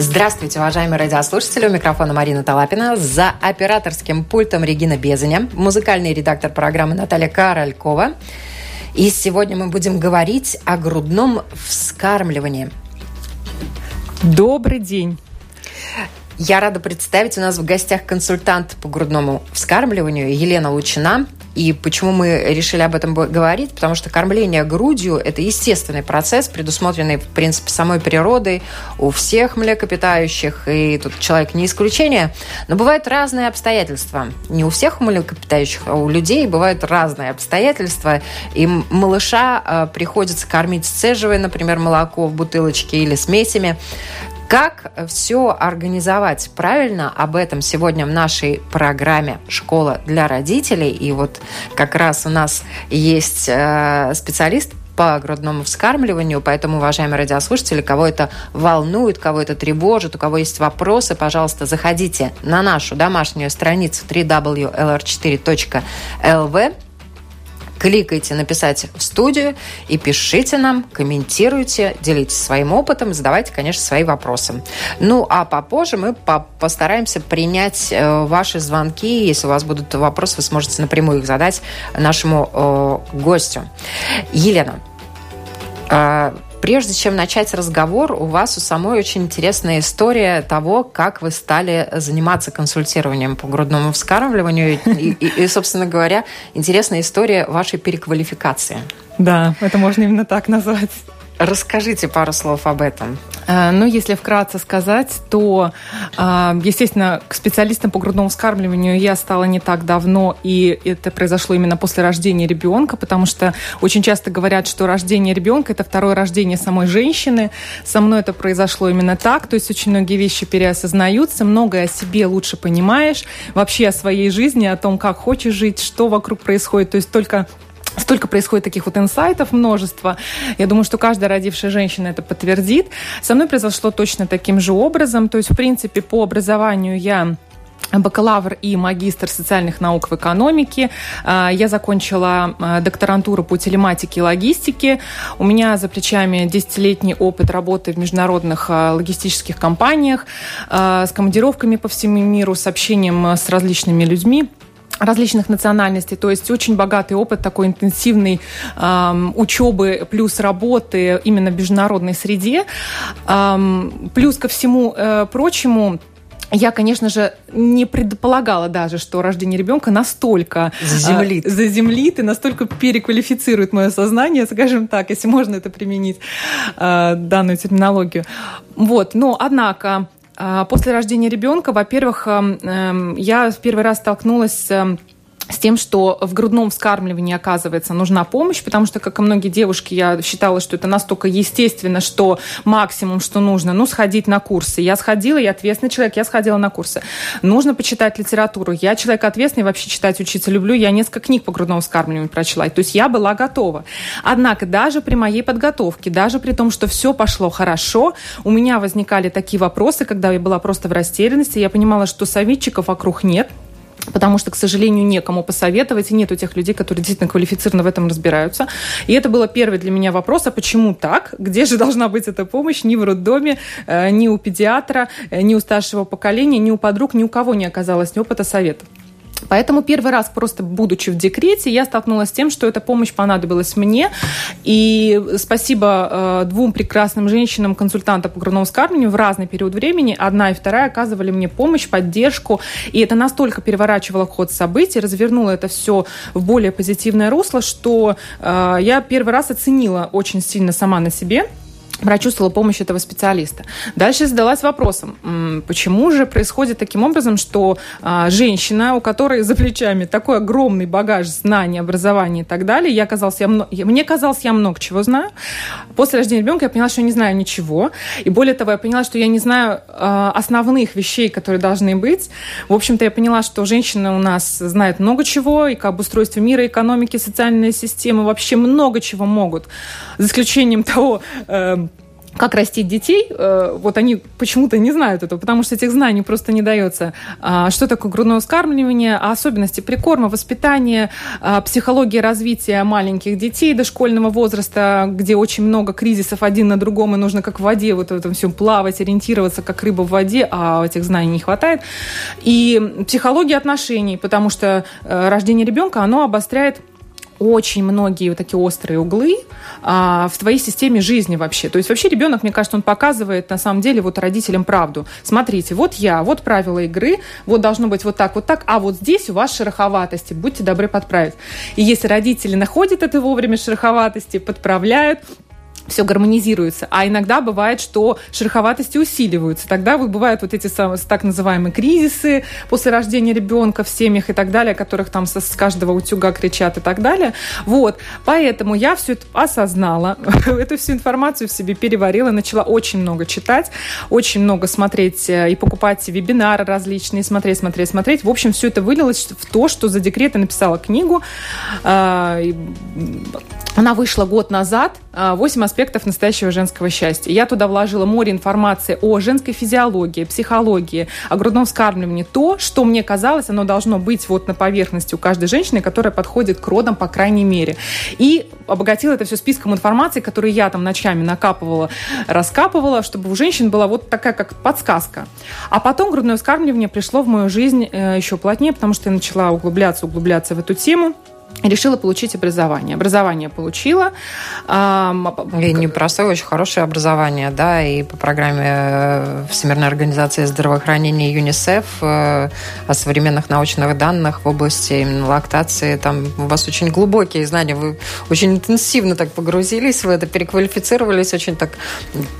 Здравствуйте, уважаемые радиослушатели. У микрофона Марина Талапина. За операторским пультом Регина Безаня. Музыкальный редактор программы Наталья Королькова. И сегодня мы будем говорить о грудном вскармливании. Добрый день. Я рада представить у нас в гостях консультант по грудному вскармливанию Елена Лучина. И почему мы решили об этом говорить? Потому что кормление грудью – это естественный процесс, предусмотренный, в принципе, самой природой у всех млекопитающих, и тут человек не исключение. Но бывают разные обстоятельства. Не у всех млекопитающих, а у людей бывают разные обстоятельства. И малыша э, приходится кормить сцеживая, например, молоко в бутылочке или смесями. Как все организовать правильно, об этом сегодня в нашей программе «Школа для родителей». И вот как раз у нас есть э, специалист по грудному вскармливанию, поэтому, уважаемые радиослушатели, кого это волнует, кого это тревожит, у кого есть вопросы, пожалуйста, заходите на нашу домашнюю страницу www.lr4.lv кликайте «Написать в студию» и пишите нам, комментируйте, делитесь своим опытом, задавайте, конечно, свои вопросы. Ну, а попозже мы по постараемся принять э, ваши звонки. Если у вас будут вопросы, вы сможете напрямую их задать нашему э, гостю. Елена, э, Прежде чем начать разговор, у вас у самой очень интересная история того, как вы стали заниматься консультированием по грудному вскармливанию. И, собственно говоря, интересная история вашей переквалификации. Да, это можно именно так назвать. Расскажите пару слов об этом. Э, ну, если вкратце сказать, то, э, естественно, к специалистам по грудному вскармливанию я стала не так давно, и это произошло именно после рождения ребенка, потому что очень часто говорят, что рождение ребенка – это второе рождение самой женщины. Со мной это произошло именно так, то есть очень многие вещи переосознаются, многое о себе лучше понимаешь, вообще о своей жизни, о том, как хочешь жить, что вокруг происходит, то есть только Столько происходит таких вот инсайтов, множество. Я думаю, что каждая родившая женщина это подтвердит. Со мной произошло точно таким же образом. То есть, в принципе, по образованию я бакалавр и магистр социальных наук в экономике. А, я закончила а, докторантуру по телематике и логистике. У меня за плечами 10-летний опыт работы в международных а, логистических компаниях с командировками по всему миру, с общением с различными людьми различных национальностей, то есть очень богатый опыт такой интенсивной эм, учебы плюс работы именно в международной среде. Эм, плюс ко всему э, прочему, я, конечно же, не предполагала даже, что рождение ребенка настолько заземлит, а, заземлит и настолько переквалифицирует мое сознание, скажем так, если можно это применить, а, данную терминологию. Вот, но, однако, после рождения ребенка, во-первых, эм, эм, я в первый раз столкнулась с тем, что в грудном вскармливании, оказывается, нужна помощь, потому что, как и многие девушки, я считала, что это настолько естественно, что максимум, что нужно, ну, сходить на курсы. Я сходила, я ответственный человек, я сходила на курсы. Нужно почитать литературу. Я человек ответственный, вообще читать, учиться люблю. Я несколько книг по грудному вскармливанию прочла. То есть я была готова. Однако даже при моей подготовке, даже при том, что все пошло хорошо, у меня возникали такие вопросы, когда я была просто в растерянности, я понимала, что советчиков вокруг нет, потому что, к сожалению, некому посоветовать, и нету тех людей, которые действительно квалифицированно в этом разбираются. И это был первый для меня вопрос, а почему так? Где же должна быть эта помощь? Ни в роддоме, э, ни у педиатра, э, ни у старшего поколения, ни у подруг, ни у кого не оказалось ни опыта совета. Поэтому первый раз, просто будучи в декрете, я столкнулась с тем, что эта помощь понадобилась мне. И спасибо э, двум прекрасным женщинам, консультантам по грудному вскармливанию в разный период времени. Одна и вторая оказывали мне помощь, поддержку. И это настолько переворачивало ход событий, развернуло это все в более позитивное русло, что э, я первый раз оценила очень сильно сама на себе прочувствовала помощь этого специалиста. Дальше задалась вопросом, почему же происходит таким образом, что а, женщина, у которой за плечами такой огромный багаж знаний, образования и так далее, я казалось, я, мне казалось, я много чего знаю. После рождения ребенка я поняла, что я не знаю ничего. И более того, я поняла, что я не знаю а, основных вещей, которые должны быть. В общем-то, я поняла, что женщины у нас знают много чего, и как обустройство мира, экономики, социальные системы, вообще много чего могут. За исключением того, э, как растить детей, э, вот они почему-то не знают этого, потому что этих знаний просто не дается. А, что такое грудное вскармливание, а особенности прикорма, воспитания, а, психология развития маленьких детей дошкольного возраста, где очень много кризисов один на другом, и нужно как в воде вот в этом всем плавать, ориентироваться, как рыба в воде, а этих знаний не хватает. И психология отношений, потому что э, рождение ребенка, оно обостряет очень многие вот такие острые углы а, в твоей системе жизни вообще. То есть вообще ребенок, мне кажется, он показывает на самом деле вот родителям правду. Смотрите, вот я, вот правила игры, вот должно быть вот так, вот так, а вот здесь у вас шероховатости, будьте добры подправить. И если родители находят это вовремя шероховатости, подправляют, все гармонизируется. А иногда бывает, что шероховатости усиливаются. Тогда бывают вот эти так называемые кризисы после рождения ребенка в семьях и так далее, которых там с каждого утюга кричат и так далее. Вот. Поэтому я все это осознала, эту всю информацию в себе переварила, начала очень много читать, очень много смотреть э, и покупать вебинары различные, смотреть, смотреть, смотреть. В общем, все это вылилось в то, что за декрет я написала книгу. А, она вышла год назад. А, «Восемь аспектов настоящего женского счастья». Я туда вложила море информации о женской физиологии, психологии, о грудном вскармливании. То, что мне казалось, оно должно быть вот на поверхности у каждой женщины, которая подходит к родам, по крайней мере. И обогатила это все списком информации, которую я там ночами накапывала, раскапывала, чтобы у женщин была вот такая как подсказка. А потом грудное вскармливание пришло в мою жизнь э, еще плотнее, потому что я начала углубляться, углубляться в эту тему решила получить образование. Образование получила. И непростое, очень хорошее образование, да, и по программе э, Всемирной организации здравоохранения ЮНИСЕФ э, о современных научных данных в области именно лактации. Там у вас очень глубокие знания, вы очень интенсивно так погрузились в это, переквалифицировались очень так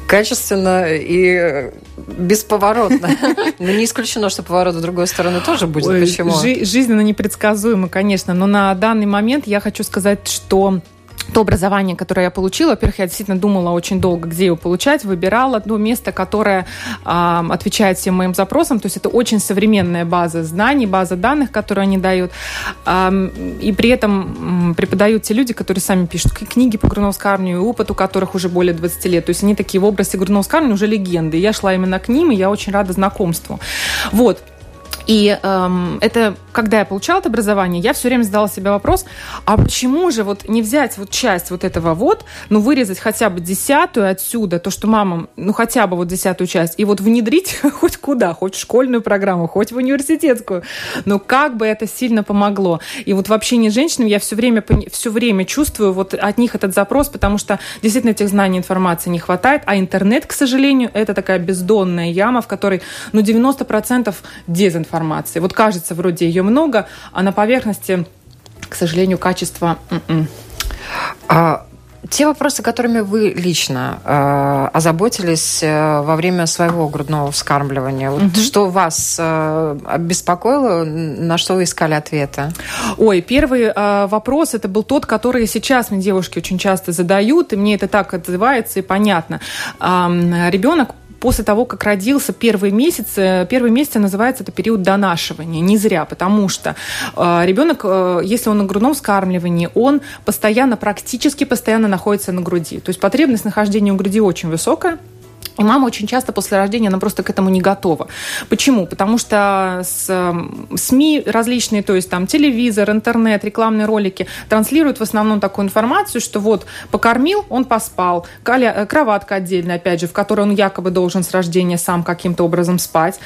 качественно и бесповоротно. Но не исключено, что поворот в другую сторону тоже будет. Почему? Жизненно непредсказуемо, конечно, но на данный момент я хочу сказать, что то образование, которое я получила, во-первых, я действительно думала очень долго, где его получать, выбирала одно место, которое э, отвечает всем моим запросам, то есть это очень современная база знаний, база данных, которую они дают, э, и при этом э, преподают те люди, которые сами пишут книги по грудному вскармливанию, опыт у которых уже более 20 лет, то есть они такие в области грудного вскармливания уже легенды, я шла именно к ним, и я очень рада знакомству. Вот. И эм, это, когда я получала это образование, я все время задала себе вопрос, а почему же вот не взять вот часть вот этого вот, ну, вырезать хотя бы десятую отсюда, то, что мама, ну, хотя бы вот десятую часть, и вот внедрить хоть куда, хоть в школьную программу, хоть в университетскую. Но как бы это сильно помогло. И вот в общении с женщинами я все время, все время чувствую вот от них этот запрос, потому что действительно этих знаний, информации не хватает, а интернет, к сожалению, это такая бездонная яма, в которой, ну, 90% дезинформации информации. Вот кажется, вроде ее много, а на поверхности, к сожалению, качество... М-м. А, те вопросы, которыми вы лично э, озаботились э, во время своего грудного вскармливания, вот угу. что вас э, беспокоило, на что вы искали ответы? Ой, первый э, вопрос это был тот, который сейчас мне девушки очень часто задают, и мне это так отзывается и понятно. Э, ребенок после того, как родился первый месяц, э, первый месяц называется это период донашивания. Не зря, потому что э, ребенок, э, если он на грудном вскармливании, он постоянно, практически постоянно находится на груди. То есть потребность нахождения у груди очень высокая. И мама очень часто после рождения, она просто к этому не готова. Почему? Потому что с, СМИ различные, то есть там телевизор, интернет, рекламные ролики транслируют в основном такую информацию, что вот покормил, он поспал, э, кроватка отдельная, опять же, в которой он якобы должен с рождения сам каким-то образом спать,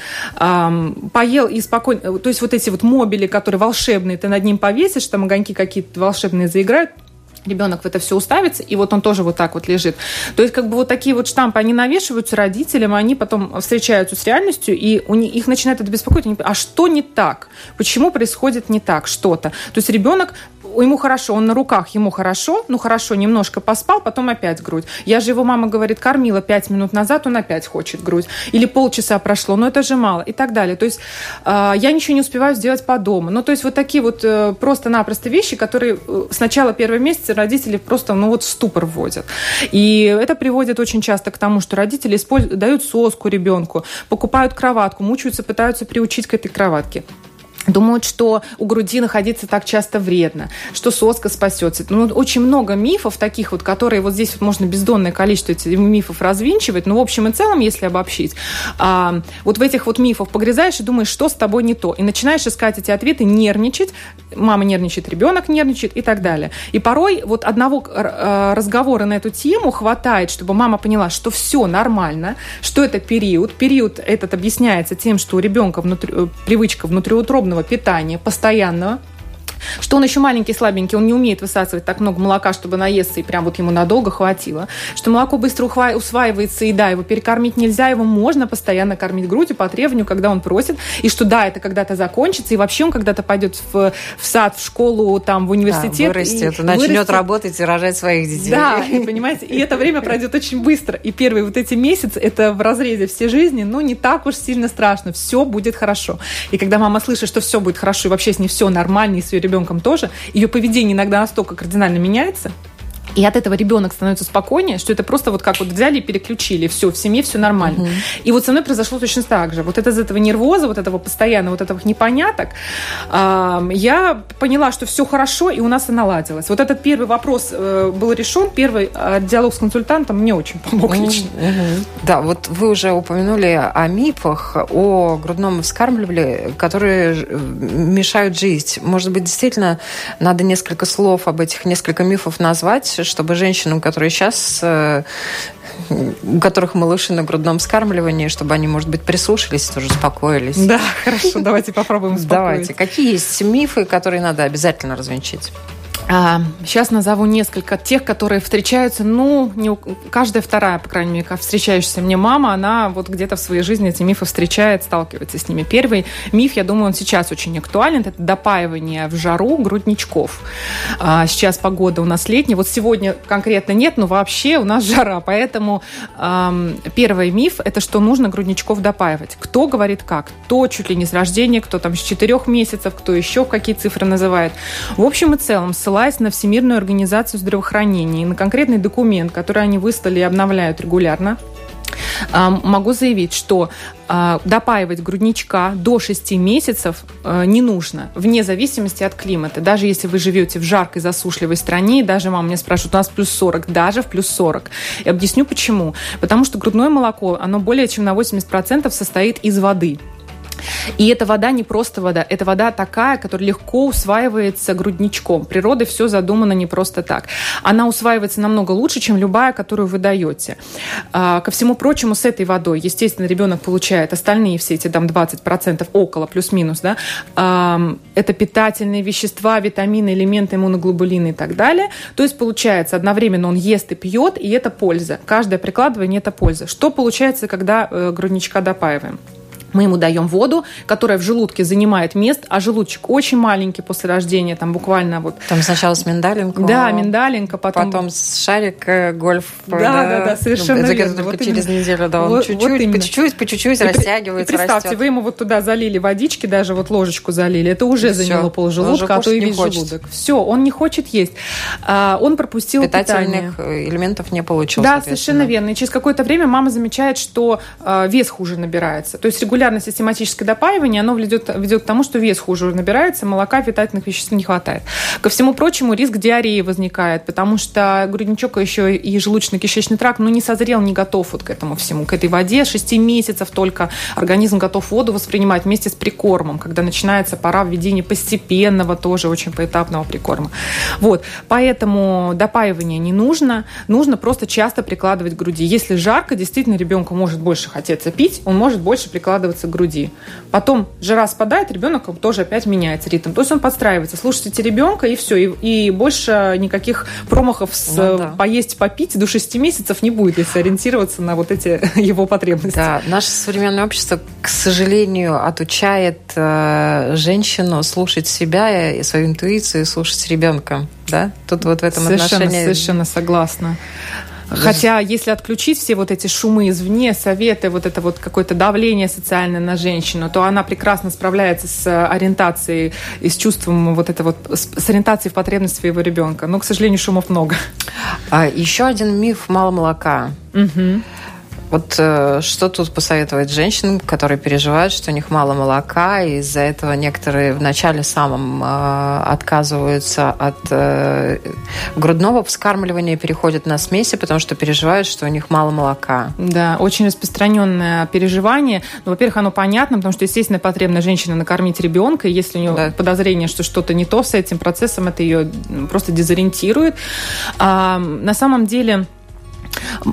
поел и спокойно, то есть вот эти вот мобили, которые волшебные, ты над ним повесишь, там огоньки какие-то волшебные заиграют, ребенок в это все уставится, и вот он тоже вот так вот лежит. То есть как бы вот такие вот штампы, они навешиваются родителям, они потом встречаются с реальностью, и у них, их начинает это беспокоить. Они, а что не так? Почему происходит не так что-то? То есть ребенок ему хорошо, он на руках, ему хорошо, ну хорошо, немножко поспал, потом опять грудь. Я же его мама говорит, кормила пять минут назад, он опять хочет грудь. Или полчаса прошло, но это же мало и так далее. То есть э, я ничего не успеваю сделать по дому. Ну, то есть вот такие вот э, просто-напросто вещи, которые э, сначала первого месяца родители просто, ну вот в ступор вводят. И это приводит очень часто к тому, что родители используют, дают соску ребенку, покупают кроватку, мучаются, пытаются приучить к этой кроватке думают, что у груди находиться так часто вредно, что соска спасется. Ну, очень много мифов таких вот, которые вот здесь вот можно бездонное количество этих мифов развинчивать, но в общем и целом, если обобщить, а, вот в этих вот мифах погрязаешь и думаешь, что с тобой не то, и начинаешь искать эти ответы, нервничать, мама нервничает, ребенок нервничает и так далее. И порой вот одного э, разговора на эту тему хватает, чтобы мама поняла, что все нормально, что это период. Период этот объясняется тем, что у ребенка внутри, э, привычка внутриутробного питания постоянного, что он еще маленький, слабенький, он не умеет высасывать так много молока, чтобы наесться, и прям вот ему надолго хватило. Что молоко быстро усваивается, и да, его перекормить нельзя, его можно постоянно кормить грудью по требованию, когда он просит. И что да, это когда-то закончится, и вообще он когда-то пойдет в, в сад, в школу, там, в университет. Да, вырастет, и начнет вырастет. работать и рожать своих детей. Да, и, понимаете, и это время пройдет очень быстро. И первые вот эти месяцы, это в разрезе всей жизни, но не так уж сильно страшно. Все будет хорошо. И когда мама слышит, что все будет хорошо, и вообще с ней все нормально, и с ее ребенком тоже, ее поведение иногда настолько кардинально меняется, и от этого ребенок становится спокойнее, что это просто вот как вот взяли и переключили, все, в семье все нормально. Угу. И вот со мной произошло точно так же. Вот это из этого нервоза, вот этого постоянно, вот этого непоняток, э, я поняла, что все хорошо, и у нас и наладилось. Вот этот первый вопрос э, был решен, первый э, диалог с консультантом мне очень помог лично. Угу. Да, вот вы уже упомянули о мифах, о грудном вскармливании, которые мешают жить. Может быть, действительно, надо несколько слов об этих, несколько мифов назвать, чтобы женщинам, которые сейчас э, у которых малыши на грудном скармливании, чтобы они, может быть, прислушались, тоже успокоились. Да, хорошо, давайте попробуем успокоить. Давайте. Какие есть мифы, которые надо обязательно развенчить? Сейчас а, назову несколько тех, которые встречаются, ну, не у... каждая вторая, по крайней мере, встречающаяся мне мама, она вот где-то в своей жизни эти мифы встречает, сталкивается с ними. Первый миф, я думаю, он сейчас очень актуален, это допаивание в жару грудничков. А, сейчас погода у нас летняя, вот сегодня конкретно нет, но вообще у нас жара, поэтому первый миф – это что нужно грудничков допаивать. Кто говорит как? Кто чуть ли не с рождения, кто там с четырех месяцев, кто еще какие цифры называет. В общем и целом, ссылаясь на Всемирную организацию здравоохранения и на конкретный документ, который они выставили и обновляют регулярно, а, могу заявить, что а, допаивать грудничка до 6 месяцев а, не нужно, вне зависимости от климата. Даже если вы живете в жаркой, засушливой стране, даже мама меня спрашивает, у нас плюс 40, даже в плюс 40. И объясню почему. Потому что грудное молоко, оно более чем на 80% состоит из воды. И эта вода не просто вода, это вода такая, которая легко усваивается грудничком. Природой все задумано не просто так. Она усваивается намного лучше, чем любая, которую вы даете. А, ко всему прочему, с этой водой, естественно, ребенок получает остальные все эти там 20% около, плюс-минус, да, это питательные вещества, витамины, элементы, иммуноглобулины и так далее. То есть, получается, одновременно он ест и пьет, и это польза. Каждое прикладывание – это польза. Что получается, когда э, грудничка допаиваем? Мы ему даем воду, которая в желудке занимает место, а желудочек очень маленький после рождения, там буквально вот... Там сначала с миндалинку. Да, миндалинка, потом... Потом с шарик, э, гольф. Да, да, да, да совершенно ну, верно. Вот через именно. неделю, да, он вот, чуть-чуть, вот по чуть-чуть, по чуть-чуть и растягивается, и Представьте, растет. вы ему вот туда залили водички, даже вот ложечку залили, это уже и заняло пол желудка, а то и весь желудок. Все, он не хочет есть. А, он пропустил Питательных питание. элементов не получил, Да, совершенно верно. И через какое-то время мама замечает, что э, вес хуже набирается. То есть регулярно систематическое допаивание, оно ведет, ведет к тому, что вес хуже набирается, молока, питательных веществ не хватает. Ко всему прочему, риск диареи возникает, потому что грудничок еще и желудочно-кишечный тракт, ну, не созрел, не готов вот к этому всему, к этой воде. 6 месяцев только организм готов воду воспринимать вместе с прикормом, когда начинается пора введения постепенного, тоже очень поэтапного прикорма. Вот, поэтому допаивание не нужно, нужно просто часто прикладывать к груди. Если жарко, действительно ребенку может больше хотеться пить, он может больше прикладывать подстраиваться к груди. Потом жира спадает, ребенок тоже опять меняется ритм. То есть он подстраивается. Слушайте ребенка, и все. И, и больше никаких промахов с ну, да. поесть, попить до 6 месяцев не будет, если ориентироваться на вот эти его потребности. Да, наше современное общество, к сожалению, отучает э, женщину слушать себя и свою интуицию, слушать ребенка. Да? Тут вот в этом совершенно, отношении... Совершенно согласна. Хотя, если отключить все вот эти шумы извне, советы, вот это вот какое-то давление социальное на женщину, то она прекрасно справляется с ориентацией и с чувством вот это вот, с ориентацией в потребности своего ребенка. Но, к сожалению, шумов много. А еще один миф мало молока. Угу. Вот э, что тут посоветовать женщинам, которые переживают, что у них мало молока, и из-за этого некоторые в начале самом э, отказываются от э, грудного вскармливания и переходят на смеси, потому что переживают, что у них мало молока. Да, очень распространенное переживание. Ну, во-первых, оно понятно, потому что, естественно, потребна женщина накормить ребенка, и если у нее да. подозрение, что что-то не то с этим процессом, это ее просто дезориентирует. А, на самом деле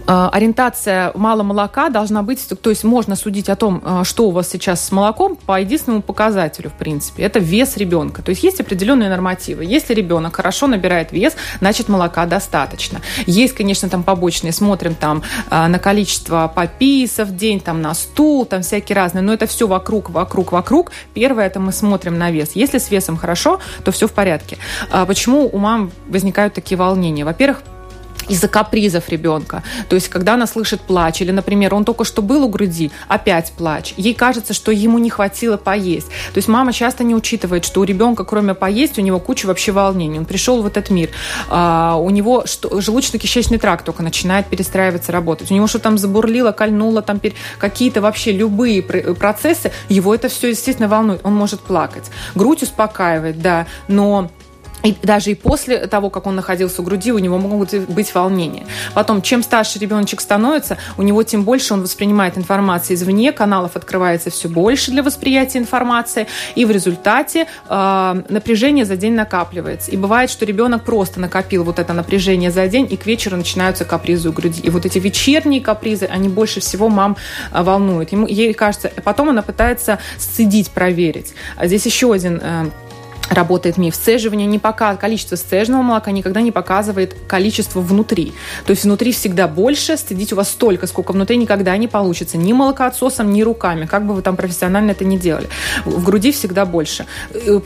ориентация мало молока должна быть, то есть можно судить о том, э, что у вас сейчас с молоком по единственному показателю, в принципе. Это вес ребенка. То есть есть определенные нормативы. Если ребенок хорошо набирает вес, значит молока достаточно. Есть, конечно, там побочные, смотрим там э, на количество пописов в день, там на стул, там всякие разные, но это все вокруг, вокруг, вокруг. Первое, это мы смотрим на вес. Если с весом хорошо, то все в порядке. А почему у мам возникают такие волнения? Во-первых, из-за капризов ребенка. То есть, когда она слышит плач, или, например, он только что был у груди, опять плач, ей кажется, что ему не хватило поесть. То есть, мама часто не учитывает, что у ребенка, кроме поесть, у него куча вообще волнений. Он пришел в этот мир, а, у него желудочно-кишечный тракт только начинает перестраиваться, работать. У него что там забурлило, кольнуло, там какие-то вообще любые процессы, его это все, естественно, волнует. Он может плакать. Грудь успокаивает, да, но и даже и после того, как он находился у груди, у него могут быть волнения. Потом, чем старше ребеночек становится, у него тем больше он воспринимает информацию извне, каналов открывается все больше для восприятия информации, и в результате э, напряжение за день накапливается. И бывает, что ребенок просто накопил вот это напряжение за день, и к вечеру начинаются капризы у груди. И вот эти вечерние капризы, они больше всего мам э, волнуют. Ему, ей кажется, потом она пытается сцедить, проверить. А здесь еще один э, работает миф. Сцеживание не пока количество сцеженного молока никогда не показывает количество внутри. То есть внутри всегда больше, стыдить у вас столько, сколько внутри никогда не получится. Ни молокоотсосом, ни руками, как бы вы там профессионально это не делали. В груди всегда больше.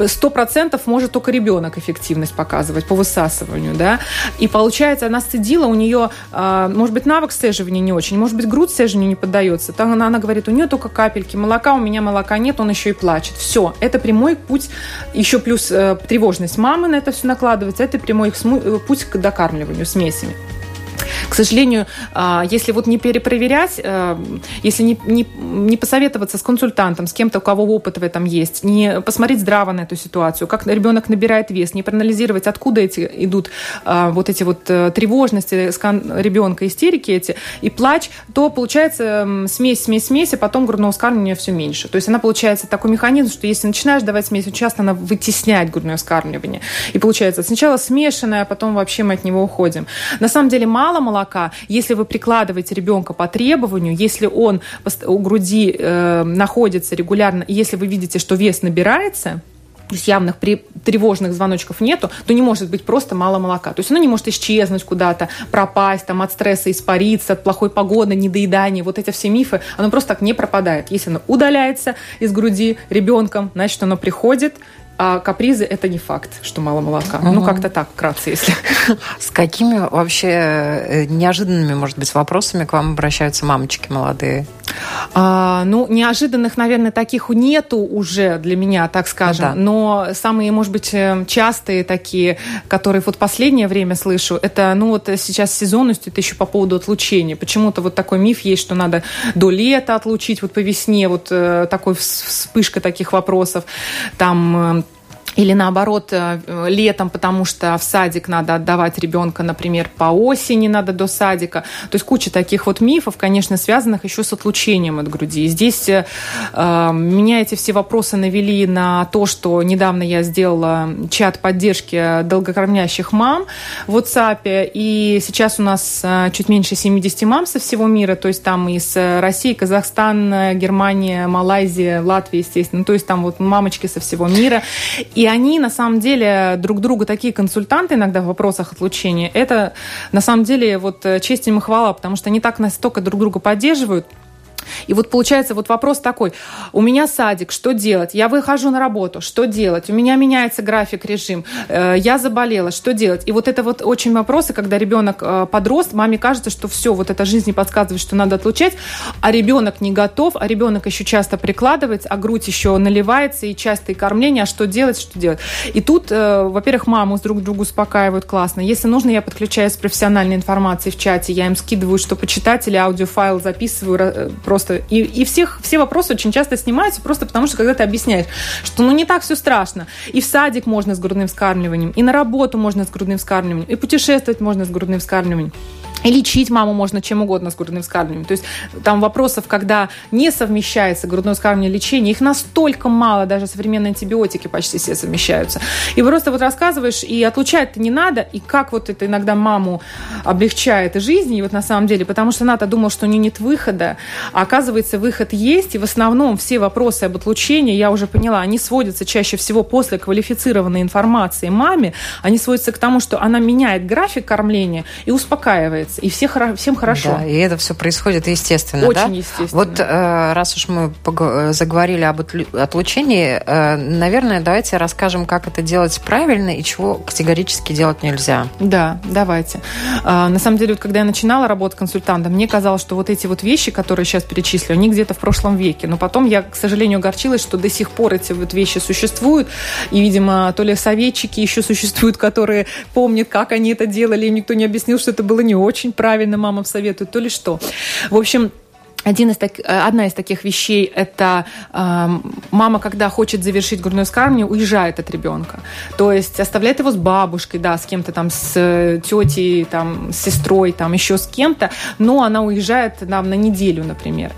Сто процентов может только ребенок эффективность показывать по высасыванию, да. И получается, она стыдила, у нее, а, может быть, навык сцеживания не очень, может быть, грудь сцеживанию не поддается. Там она, она говорит, у нее только капельки молока, у меня молока нет, он еще и плачет. Все, это прямой путь, еще плюс плюс э, тревожность мамы на это все накладывается, это прямой э, путь к докармливанию смесями. К сожалению, а, если вот не перепроверять, э, если не, не, не посоветоваться с консультантом, с кем-то, у кого опыт в этом есть, не посмотреть здраво на эту ситуацию, как ребенок набирает вес, не проанализировать, откуда эти идут а, вот эти вот э, тревожности ребенка, истерики эти, и плач, то получается смесь, смесь, смесь, а потом грудного вскармливания все меньше. То есть она получается такой механизм, что если начинаешь давать смесь, очень часто она вытесняет грудное вскармливание. И получается сначала смешанное, а потом вообще мы от него уходим. На самом деле мало молока, если вы прикладываете ребенка по требованию, если он у груди э, находится регулярно, если вы видите, что вес набирается, то есть явных при, тревожных звоночков нету, то не может быть просто мало молока. То есть оно не может исчезнуть куда-то, пропасть, там, от стресса испариться, от плохой погоды, недоедания. Вот эти все мифы, оно просто так не пропадает. Если оно удаляется из груди ребенком, значит, оно приходит, а капризы это не факт, что мало молока. Угу. Ну, как-то так, вкратце, если. С какими вообще э, неожиданными, может быть, вопросами к вам обращаются мамочки молодые? А, ну, неожиданных, наверное, таких нету уже для меня, так скажем. Да. Но самые, может быть, э, частые такие, которые вот последнее время слышу, это, ну, вот сейчас сезонность, это еще по поводу отлучения. Почему-то вот такой миф есть, что надо до лета отлучить, вот по весне, вот э, такой вспышка таких вопросов. Там или наоборот э, летом, потому что в садик надо отдавать ребенка, например, по осени надо до садика. То есть куча таких вот мифов, конечно, связанных еще с отлучением от груди. И здесь э, э, меня эти все вопросы навели на то, что недавно я сделала чат поддержки долгокормящих мам в WhatsApp, и сейчас у нас э, чуть меньше 70 мам со всего мира, то есть там из России, Казахстан, Германия, Малайзия, Латвия, естественно, то есть там вот мамочки со всего мира. И и они, на самом деле, друг другу такие консультанты иногда в вопросах отлучения. Это, на самом деле, вот э, честь им и хвала, потому что они так настолько друг друга поддерживают, и вот получается вот вопрос такой, у меня садик, что делать? Я выхожу на работу, что делать? У меня меняется график, режим, э, я заболела, что делать? И вот это вот очень вопросы, когда ребенок э, подрост, маме кажется, что все, вот эта жизнь не подсказывает, что надо отлучать, а ребенок не готов, а ребенок еще часто прикладывается, а грудь еще наливается, и частое кормление, а что делать, что делать? И тут, э, во-первых, маму друг другу успокаивают классно. Если нужно, я подключаюсь с профессиональной информацией в чате, я им скидываю, что почитать, или аудиофайл записываю, просто. И, и всех, все вопросы очень часто снимаются просто потому, что когда ты объясняешь, что ну не так все страшно. И в садик можно с грудным вскармливанием, и на работу можно с грудным вскармливанием, и путешествовать можно с грудным вскармливанием. И лечить маму можно чем угодно с грудным вскармливанием. То есть там вопросов, когда не совмещается грудное вскармливание и лечение, их настолько мало, даже современные антибиотики почти все совмещаются. И просто вот рассказываешь, и отлучать-то не надо, и как вот это иногда маму облегчает жизнь, и вот на самом деле, потому что она-то думала, что у нее нет выхода, а оказывается, выход есть, и в основном все вопросы об отлучении, я уже поняла, они сводятся чаще всего после квалифицированной информации маме, они сводятся к тому, что она меняет график кормления и успокаивается нравится, и все, всем хорошо. Да, и это все происходит естественно, Очень да? естественно. Вот э, раз уж мы заговорили об отлучении, э, наверное, давайте расскажем, как это делать правильно и чего категорически делать нельзя. Да, давайте. А, на самом деле, вот, когда я начинала работать консультантом, мне казалось, что вот эти вот вещи, которые сейчас перечислю, они где-то в прошлом веке. Но потом я, к сожалению, огорчилась, что до сих пор эти вот вещи существуют. И, видимо, то ли советчики еще существуют, которые помнят, как они это делали, им никто не объяснил, что это было не очень очень правильно мама советует, то ли что. В общем, один из так, э, одна из таких вещей – это э, мама, когда хочет завершить грудное вскармливание, уезжает от ребенка. То есть оставляет его с бабушкой, да, с кем-то там, с э, тетей, там, с сестрой, там, еще с кем-то, но она уезжает там, на неделю, например.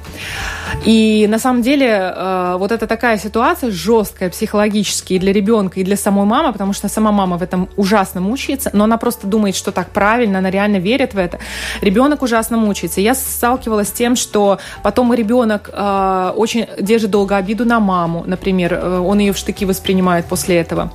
И на самом деле э, вот это такая ситуация жесткая психологически и для ребенка, и для самой мамы, потому что сама мама в этом ужасно мучается, но она просто думает, что так правильно, она реально верит в это. Ребенок ужасно мучается. Я сталкивалась с тем, что потом ребенок э, очень держит долго обиду на маму, например, э, он ее в штыки воспринимает после этого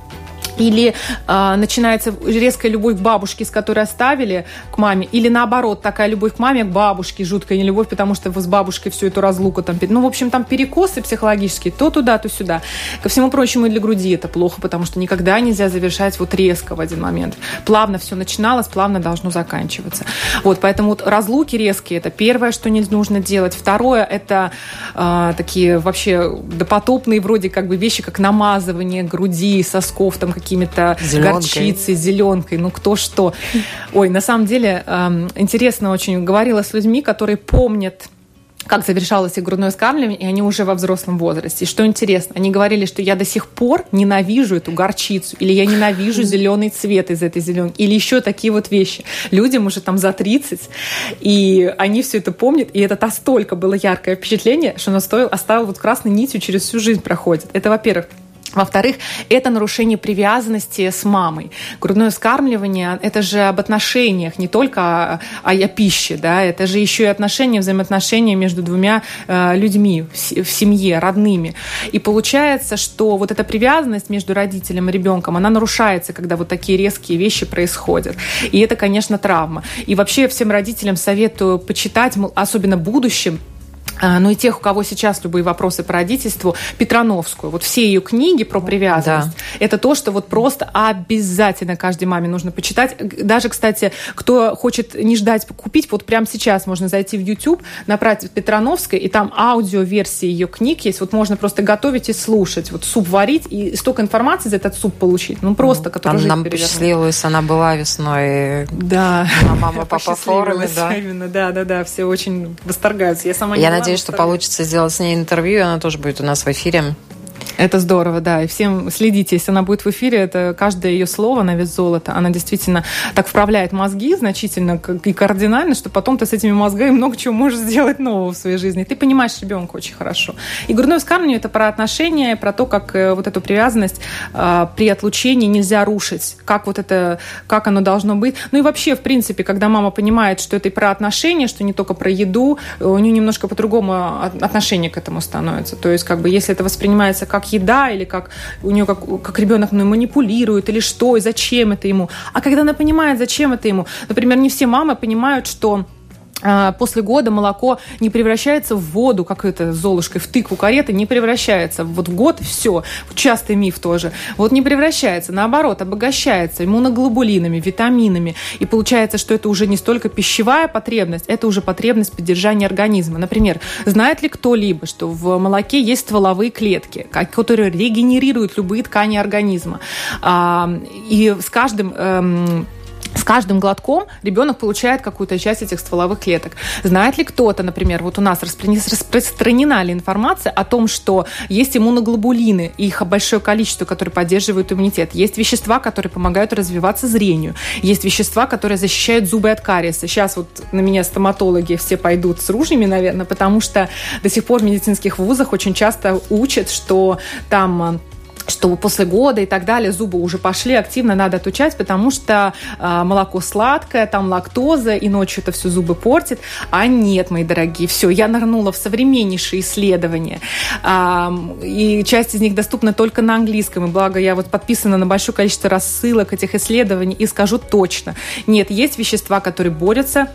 или э, начинается резкая любовь к бабушке, с которой оставили, к маме, или наоборот, такая любовь к маме, к бабушке, жуткая нелюбовь, потому что вы с бабушкой всю эту разлуку там... Ну, в общем, там перекосы психологические, то туда, то сюда. Ко всему прочему, и для груди это плохо, потому что никогда нельзя завершать вот резко в один момент. Плавно все начиналось, плавно должно заканчиваться. Вот, поэтому вот разлуки резкие, это первое, что не нужно делать. Второе, это э, такие вообще допотопные вроде как бы вещи, как намазывание груди, сосков, там какими-то горчицей, зеленкой, ну кто что. Ой, на самом деле э, интересно очень. Говорила с людьми, которые помнят как завершалось их грудное скармливание, и они уже во взрослом возрасте. И что интересно, они говорили, что я до сих пор ненавижу эту горчицу, или я ненавижу зеленый цвет из этой зеленки, или еще такие вот вещи. Людям уже там за 30, и они все это помнят, и это настолько было яркое впечатление, что оно стоило, оставило вот красной нитью через всю жизнь проходит. Это, во-первых. Во-вторых, это нарушение привязанности с мамой. Грудное вскармливание – это же об отношениях, не только о, о, пище, да, это же еще и отношения, взаимоотношения между двумя э, людьми в, семье, родными. И получается, что вот эта привязанность между родителем и ребенком, она нарушается, когда вот такие резкие вещи происходят. И это, конечно, травма. И вообще всем родителям советую почитать, особенно будущим, ну и тех, у кого сейчас любые вопросы по родительству, Петрановскую. Вот все ее книги про привязанность. Да. Это то, что вот просто обязательно каждой маме нужно почитать. Даже, кстати, кто хочет не ждать купить, вот прямо сейчас можно зайти в YouTube, набрать Петрановской, и там аудиоверсии ее книг есть. Вот можно просто готовить и слушать. Вот суп варить, и столько информации за этот суп получить. Ну, просто, ну, который Там нам посчастливилась, она была весной. Да. На мама, папа форуме, да. Именно, да, да, да. Все очень восторгаются. Я сама не Я надеюсь, что получится сделать с ней интервью, она тоже будет у нас в эфире. Это здорово, да. И всем следите, если она будет в эфире, это каждое ее слово на вес золота. Она действительно так вправляет мозги значительно и кардинально, что потом ты с этими мозгами много чего можешь сделать нового в своей жизни. Ты понимаешь ребенка очень хорошо. И грудное вскармливание – это про отношения, про то, как э, вот эту привязанность э, при отлучении нельзя рушить, как вот это, как оно должно быть. Ну и вообще, в принципе, когда мама понимает, что это и про отношения, что не только про еду, у нее немножко по-другому отношение к этому становится. То есть, как бы, если это воспринимается как еда или как у нее как, как ребенок мной манипулирует или что и зачем это ему. А когда она понимает, зачем это ему, например, не все мамы понимают, что после года молоко не превращается в воду, как это золушкой, в тыкву кареты, не превращается. Вот в год все. Частый миф тоже. Вот не превращается, наоборот, обогащается иммуноглобулинами, витаминами. И получается, что это уже не столько пищевая потребность, это уже потребность поддержания организма. Например, знает ли кто-либо, что в молоке есть стволовые клетки, которые регенерируют любые ткани организма. А, и с каждым эм, с каждым глотком ребенок получает какую-то часть этих стволовых клеток. Знает ли кто-то, например, вот у нас распространена ли информация о том, что есть иммуноглобулины, их большое количество, которые поддерживают иммунитет. Есть вещества, которые помогают развиваться зрению. Есть вещества, которые защищают зубы от кариеса. Сейчас вот на меня стоматологи все пойдут с ружьями, наверное, потому что до сих пор в медицинских вузах очень часто учат, что там что после года и так далее зубы уже пошли, активно надо отучать, потому что э, молоко сладкое, там лактоза, и ночью это все зубы портит. А нет, мои дорогие, все, я нырнула в современнейшие исследования, э, и часть из них доступна только на английском, и благо я вот подписана на большое количество рассылок этих исследований, и скажу точно, нет, есть вещества, которые борются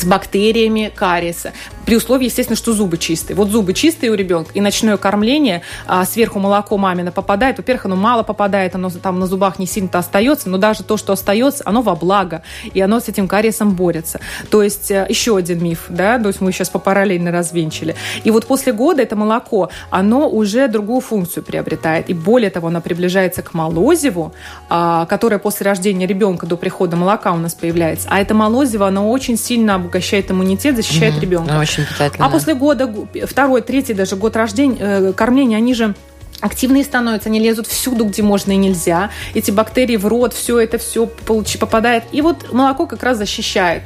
с бактериями кариеса. При условии, естественно, что зубы чистые. Вот зубы чистые у ребенка, и ночное кормление, а сверху молоко мамина попадает. Во-первых, оно мало попадает, оно там на зубах не сильно-то остается, но даже то, что остается, оно во благо, и оно с этим кариесом борется. То есть э, еще один миф, да, то есть мы сейчас по параллельно развенчили. И вот после года это молоко, оно уже другую функцию приобретает. И более того, оно приближается к молозиву, а, которое после рождения ребенка до прихода молока у нас появляется. А это молозиво, оно очень сильно обогащает иммунитет, защищает угу. ребенка. Очень питательно. А после года, второй, третий даже год рождения, э, кормления, они же активные становятся, они лезут всюду, где можно и нельзя. Эти бактерии в рот, все это все попадает. И вот молоко как раз защищает.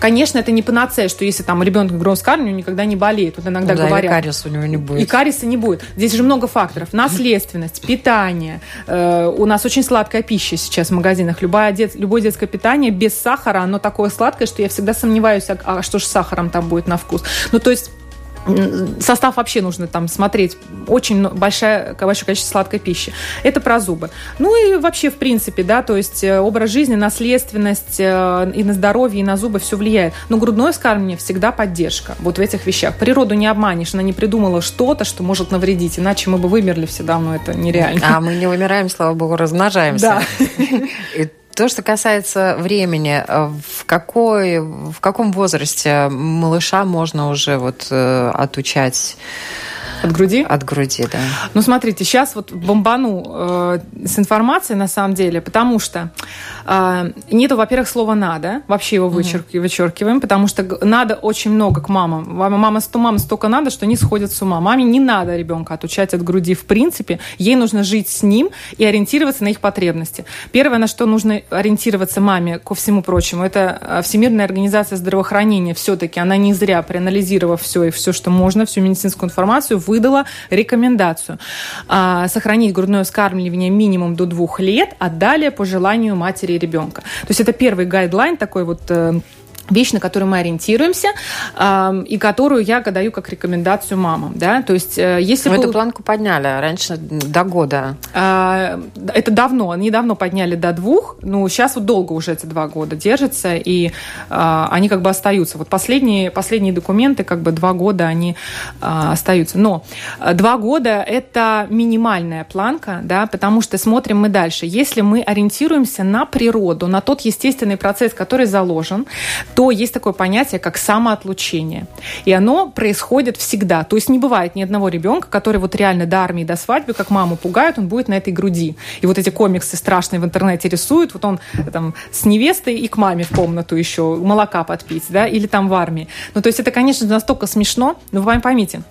Конечно, это не панацея, что если там ребенок гроз кармию, никогда не болеет. Вот иногда да, говорят. И кариеса у него не будет. И кариеса не будет. Здесь же много факторов. Наследственность, питание. Э, у нас очень сладкая пища сейчас в магазинах. Любое, дет, любое детское питание без сахара, оно такое сладкое, что я всегда сомневаюсь, а, а что же с сахаром там будет на вкус. Ну, то есть состав вообще нужно там смотреть. Очень большое, большое количество сладкой пищи. Это про зубы. Ну и вообще, в принципе, да, то есть э, образ жизни, наследственность э, и на здоровье, и на зубы все влияет. Но грудное вскармливание всегда поддержка вот в этих вещах. Природу не обманешь, она не придумала что-то, что может навредить, иначе мы бы вымерли все давно, это нереально. А мы не вымираем, слава богу, размножаемся. Да. То, что касается времени, э, в, какой, в каком возрасте малыша можно уже вот э, отучать от груди? От груди, да. Ну, смотрите, сейчас вот бомбану э, с информацией на самом деле, потому что э, нету, во-первых, слова «надо», вообще его вычерк, угу. вычеркиваем, потому что надо очень много к мамам. Мама, мама, столько надо, что они сходят с ума. Маме не надо ребенка отучать от груди в принципе. Ей нужно жить с ним и ориентироваться на их потребности. Первое, на что нужно ориентироваться маме, ко всему прочему, это э, Всемирная организация здравоохранения. Все-таки она не зря, проанализировав все и все, что можно, всю медицинскую информацию, выдала рекомендацию а, сохранить грудное вскармливание минимум до двух лет, а далее по желанию матери и ребенка. То есть это первый гайдлайн такой вот э, вещь, на которую мы ориентируемся, э, и которую я даю как рекомендацию мамам. Да? То есть, э, если был... эту планку подняли раньше до года. Э, это давно, они давно подняли до двух, но сейчас вот долго уже эти два года держатся, и э, они как бы остаются. Вот последние, последние документы, как бы два года они э, остаются. Но э, два года – это минимальная планка, да, потому что смотрим мы дальше. Если мы ориентируемся на природу, на тот естественный процесс, который заложен, то есть такое понятие, как самоотлучение. И оно происходит всегда. То есть не бывает ни одного ребенка, который вот реально до армии, до свадьбы, как маму пугают, он будет на этой груди. И вот эти комиксы страшные в интернете рисуют, вот он там с невестой и к маме в комнату еще молока подпить, да, или там в армии. Ну, то есть это, конечно, настолько смешно, но вы поймите,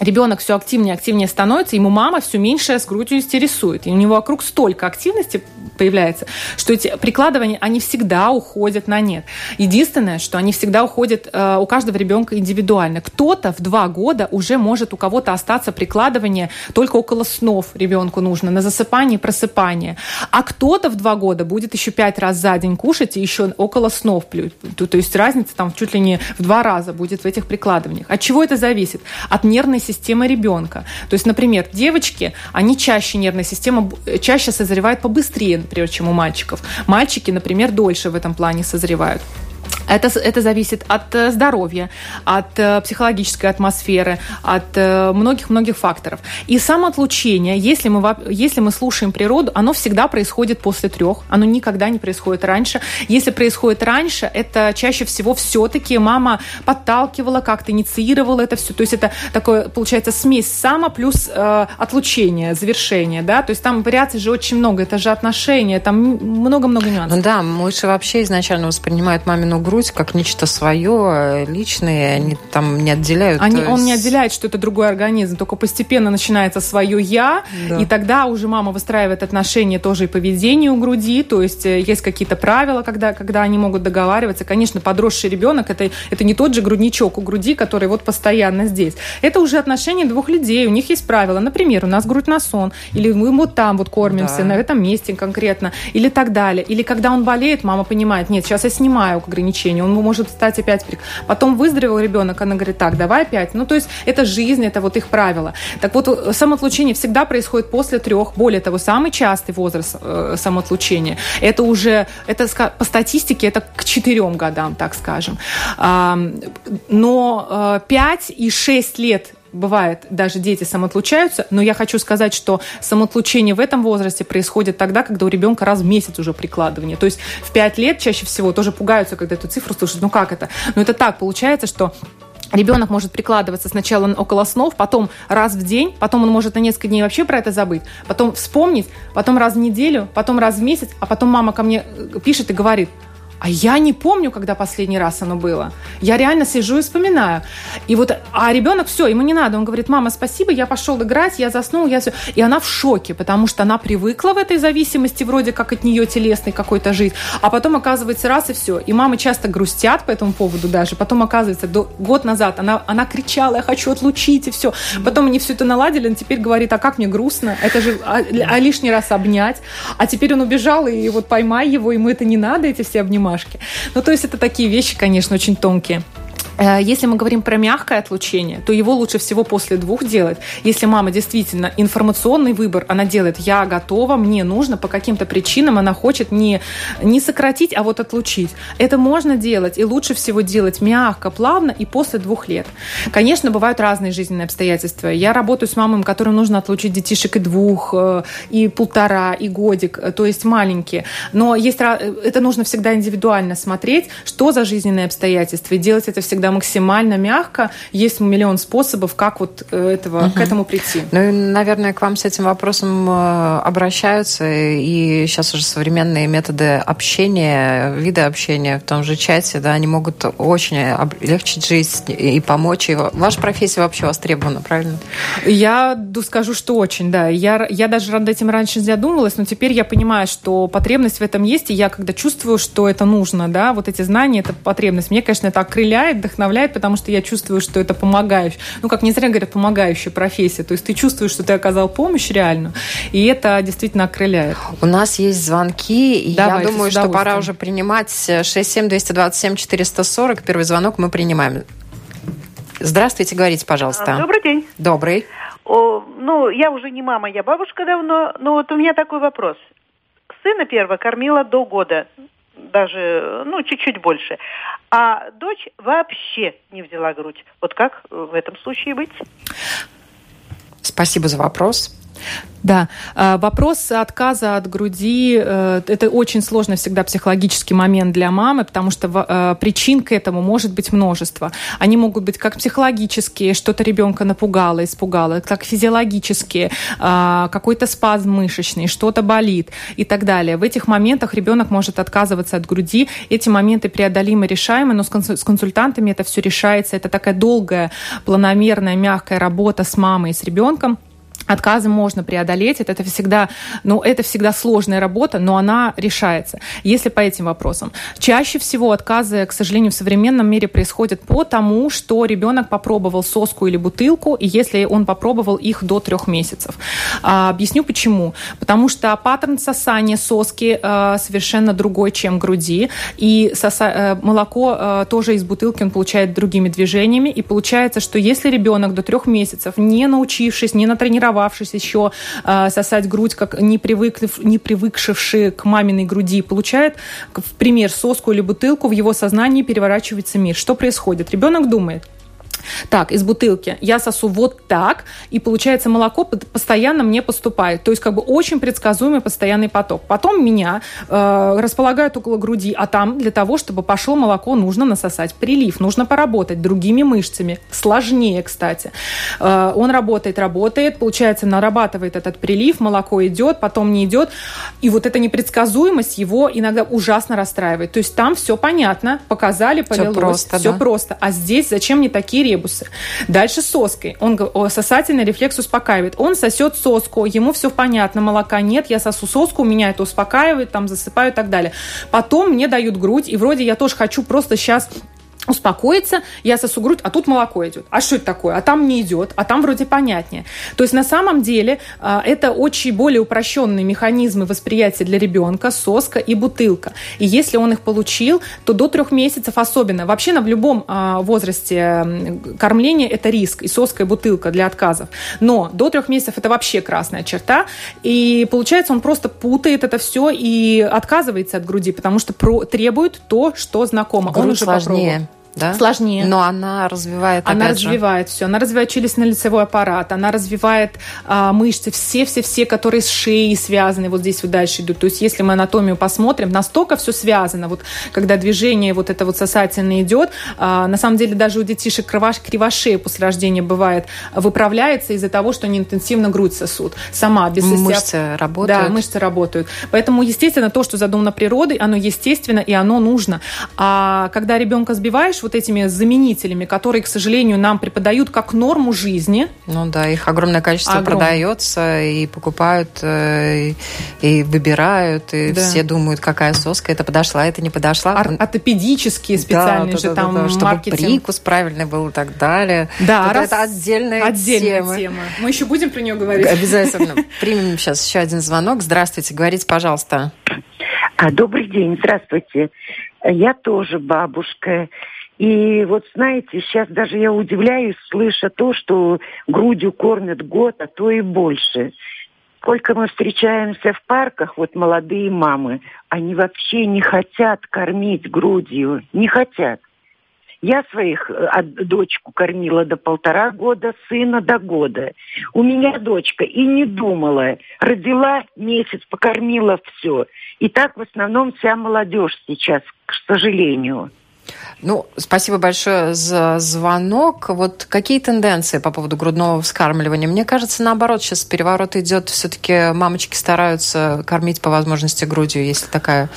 ребенок все активнее и активнее становится, ему мама все меньше с грудью интересует. И у него вокруг столько активности появляется, что эти прикладывания, они всегда уходят на нет. Единственное, что они всегда уходят э, у каждого ребенка индивидуально. Кто-то в два года уже может у кого-то остаться прикладывание только около снов ребенку нужно, на засыпание и просыпание. А кто-то в два года будет еще пять раз за день кушать и еще около снов. То есть разница там чуть ли не в два раза будет в этих прикладываниях. От чего это зависит? От нервной системы ребенка. То есть, например, девочки, они чаще, нервная система чаще созревает побыстрее, например, чем у мальчиков. Мальчики, например, дольше в этом плане созревают. Это, это зависит от э, здоровья, от э, психологической атмосферы, от э, многих-многих факторов. И самоотлучение, если мы, если мы слушаем природу, оно всегда происходит после трех, оно никогда не происходит раньше. Если происходит раньше, это чаще всего все-таки мама подталкивала, как-то инициировала это все. То есть это такое, получается, смесь само плюс э, отлучение, завершение, да, то есть там вариаций же очень много, это же отношения, там много-много нюансов. Ну да, мыши вообще изначально воспринимают мамину грудь грудь как нечто свое, личное, они там не отделяют. Они, он не отделяет, что это другой организм, только постепенно начинается свое «я», да. и тогда уже мама выстраивает отношения тоже и поведение у груди, то есть э, есть какие-то правила, когда, когда они могут договариваться. Конечно, подросший ребенок это, – это не тот же грудничок у груди, который вот постоянно здесь. Это уже отношения двух людей, у них есть правила. Например, у нас грудь на сон, или мы вот там вот кормимся, да. на этом месте конкретно, или так далее. Или когда он болеет, мама понимает, нет, сейчас я снимаю ограничения, лечения, он может стать опять... Потом выздоровел ребенок, она говорит, так, давай опять. Ну, то есть это жизнь, это вот их правила. Так вот, э, самоотлучение всегда происходит после трех. Более того, самый частый возраст э, самоотлучения, это уже, это по статистике, это к четырем годам, так скажем. Но э, 5 и 6 лет бывает, даже дети самоотлучаются, но я хочу сказать, что самоотлучение в этом возрасте происходит тогда, когда у ребенка раз в месяц уже прикладывание. То есть в 5 лет чаще всего тоже пугаются, когда эту цифру слышат. Ну как это? Но это так получается, что Ребенок может прикладываться сначала около снов, потом раз в день, потом он может на несколько дней вообще про это забыть, потом вспомнить, потом раз в неделю, потом раз в месяц, а потом мама ко мне э, пишет и говорит – а я не помню, когда последний раз оно было. Я реально сижу и вспоминаю. И вот, а ребенок все, ему не надо. Он говорит, мама, спасибо, я пошел играть, я заснул, я все. И она в шоке, потому что она привыкла в этой зависимости, вроде как от нее телесной какой-то жизнь. А потом оказывается раз и все. И мамы часто грустят по этому поводу даже. Потом оказывается, до, год назад она, она кричала, я хочу отлучить, и все. Потом они все это наладили, он теперь говорит, а как мне грустно, это же а, а лишний раз обнять. А теперь он убежал, и вот поймай его, ему это не надо, эти все обнимать бумажки. Ну, то есть это такие вещи, конечно, очень тонкие. Э, если мы говорим про мягкое отлучение, то его лучше всего после двух делать. Если мама действительно информационный выбор, она делает «я готова, мне нужно», по каким-то причинам она хочет не, не сократить, а вот отлучить. Это можно делать, и лучше всего делать мягко, плавно и после двух лет. Конечно, бывают разные жизненные обстоятельства. Я работаю с мамами, которым нужно отлучить детишек и двух, э, и полтора, и годик, э, то есть маленькие. Но есть, это нужно всегда индивидуально смотреть, что за жизненные обстоятельства, и делать это всегда максимально мягко. Есть миллион способов, как вот э, этого, угу. к этому прийти. Ну и, наверное, к вам с этим вопросом э, обращаются, и сейчас уже современные методы общения, виды общения в том же чате, да, они могут очень облегчить жизнь и помочь. И ваша профессия вообще востребована, правильно? Я скажу, что очень, да. Я, я даже над этим раньше не задумывалась, но теперь я понимаю, что потребность в этом есть, и я когда чувствую, что это нужно, да, вот эти знания, это потребность. Мне, конечно, это окрыляет, вдохновляет, вдохновляет, потому что я чувствую, что это помогающая, ну, как не зря говорят, помогающая профессия. То есть ты чувствуешь, что ты оказал помощь реально, и это действительно окрыляет. У нас есть звонки, и Давайте, я думаю, что пора уже принимать 67-227-440. Первый звонок мы принимаем. Здравствуйте, говорите, пожалуйста. Добрый день. Добрый. О, ну, я уже не мама, я бабушка давно, но вот у меня такой вопрос. Сына первого кормила до года даже, ну, чуть-чуть больше. А дочь вообще не взяла грудь. Вот как в этом случае быть? Спасибо за вопрос. Да, а, вопрос отказа от груди э, – это очень сложный всегда психологический момент для мамы, потому что э, причин к этому может быть множество. Они могут быть как психологические, что-то ребенка напугало, испугало, так физиологические, а, какой-то спазм мышечный, что-то болит и так далее. В этих моментах ребенок может отказываться от груди. Эти моменты преодолимы, решаемы, но с консультантами это все решается. Это такая долгая, планомерная, мягкая работа с мамой и с ребенком – Отказы можно преодолеть, это, это всегда, ну, это всегда сложная работа, но она решается. Если по этим вопросам. Чаще всего отказы, к сожалению, в современном мире происходят по тому, что ребенок попробовал соску или бутылку, и если он попробовал их до трех месяцев. А, объясню почему. Потому что паттерн сосания соски а, совершенно другой, чем груди, и соса, а, молоко а, тоже из бутылки он получает другими движениями, и получается, что если ребенок до трех месяцев, не научившись, не натренировавшись, тренировавшись еще э, сосать грудь, как не, привык, не привыкшивший к маминой груди, получает, в пример, соску или бутылку, в его сознании переворачивается мир. Что происходит? Ребенок думает, так, из бутылки я сосу вот так, и получается молоко постоянно мне поступает. То есть как бы очень предсказуемый постоянный поток. Потом меня э, располагают около груди, а там для того, чтобы пошло молоко, нужно насосать прилив, нужно поработать другими мышцами. Сложнее, кстати. Э, он работает, работает, получается, нарабатывает этот прилив, молоко идет, потом не идет. И вот эта непредсказуемость его иногда ужасно расстраивает. То есть там все понятно, показали, полилось, все просто. Все да? просто. А здесь зачем мне такие ребусы. Дальше соской. Он сосательный рефлекс успокаивает. Он сосет соску, ему все понятно, молока нет, я сосу соску, меня это успокаивает, там засыпаю и так далее. Потом мне дают грудь, и вроде я тоже хочу просто сейчас успокоиться, я сосу грудь, а тут молоко идет. А что это такое? А там не идет, а там вроде понятнее. То есть на самом деле а, это очень более упрощенные механизмы восприятия для ребенка, соска и бутылка. И если он их получил, то до трех месяцев особенно. Вообще на в любом а, возрасте кормления это риск, и соска, и бутылка для отказов. Но до трех месяцев это вообще красная черта, и получается он просто путает это все и отказывается от груди, потому что требует то, что знакомо. Грудь он уже сложнее. Попробовал да? сложнее. Но она развивает. Она развивает же. все. Она развивает челюстно-лицевой аппарат, она развивает а, мышцы, все-все-все, которые с шеей связаны, вот здесь вот дальше идут. То есть, если мы анатомию посмотрим, настолько все связано. Вот когда движение вот это вот сосательное идет, а, на самом деле даже у детишек кривошея после рождения бывает выправляется из-за того, что они интенсивно грудь сосут. Сама, без Мышцы работают. Да, мышцы работают. Поэтому, естественно, то, что задумано природой, оно естественно и оно нужно. А когда ребенка сбиваешь, вот этими заменителями, которые, к сожалению, нам преподают как норму жизни. Ну да, их огромное количество Огром... продается, и покупают, э, и, и выбирают, и да. все думают, какая соска, это подошла, это не подошла. Ор- ортопедические специальные да, же да, там да, да, чтобы маркетинг. прикус правильный был и так далее. Да, раз... это отдельная, отдельная тема. тема. Мы еще будем про нее говорить. Обязательно. Примем сейчас еще один звонок. Здравствуйте, говорите, пожалуйста. А, добрый день, здравствуйте. Я тоже бабушка. И вот знаете, сейчас даже я удивляюсь, слыша то, что грудью кормят год, а то и больше. Сколько мы встречаемся в парках, вот молодые мамы, они вообще не хотят кормить грудью, не хотят. Я своих а, дочку кормила до полтора года, сына до года. У меня дочка и не думала. Родила месяц, покормила все. И так в основном вся молодежь сейчас, к сожалению. Ну, спасибо большое за звонок. Вот какие тенденции по поводу грудного вскармливания? Мне кажется, наоборот, сейчас переворот идет. Все-таки мамочки стараются кормить по возможности грудью, если такая